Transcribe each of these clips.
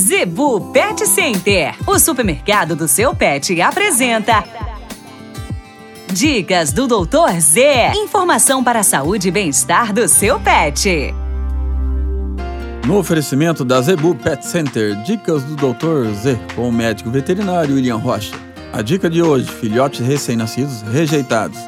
Zebu Pet Center, o supermercado do seu pet, apresenta. Dicas do Doutor Z. Informação para a saúde e bem-estar do seu pet. No oferecimento da Zebu Pet Center, dicas do Dr. Z com o médico veterinário William Rocha. A dica de hoje: filhotes recém-nascidos rejeitados.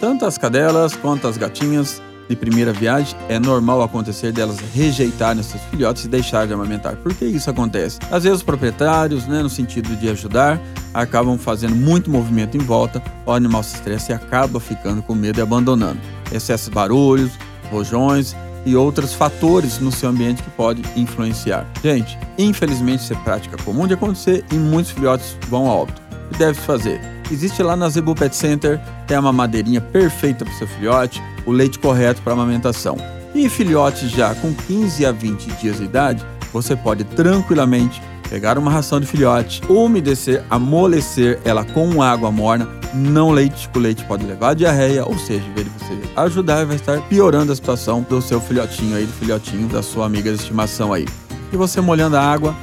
Tanto as cadelas quanto as gatinhas de primeira viagem, é normal acontecer delas rejeitarem seus filhotes e deixar de amamentar. Por que isso acontece? Às vezes os proprietários, né, no sentido de ajudar, acabam fazendo muito movimento em volta, o animal se estressa e acaba ficando com medo e abandonando. Excesso de barulhos, rojões e outros fatores no seu ambiente que pode influenciar. Gente, infelizmente isso é prática comum de acontecer e muitos filhotes vão a óbito. O que deve fazer? Existe lá na Zebu Pet Center, tem uma madeirinha perfeita para seu filhote, o leite correto para amamentação. E filhotes já com 15 a 20 dias de idade, você pode tranquilamente pegar uma ração de filhote, umedecer, amolecer ela com água morna, não leite, o leite pode levar a diarreia, ou seja, em vez de você ajudar, vai estar piorando a situação do seu filhotinho aí, do filhotinho da sua amiga de estimação aí. E você molhando a água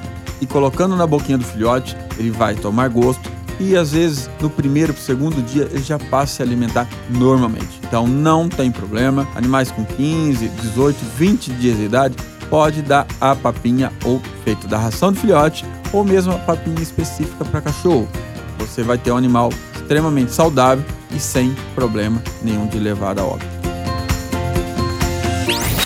e colocando na boquinha do filhote, ele vai tomar gosto e às vezes no primeiro para segundo dia ele já passa a se alimentar normalmente. Então não tem problema. Animais com 15, 18, 20 dias de idade pode dar a papinha ou feito da ração de filhote ou mesmo a papinha específica para cachorro. Você vai ter um animal extremamente saudável e sem problema nenhum de levar a óbito.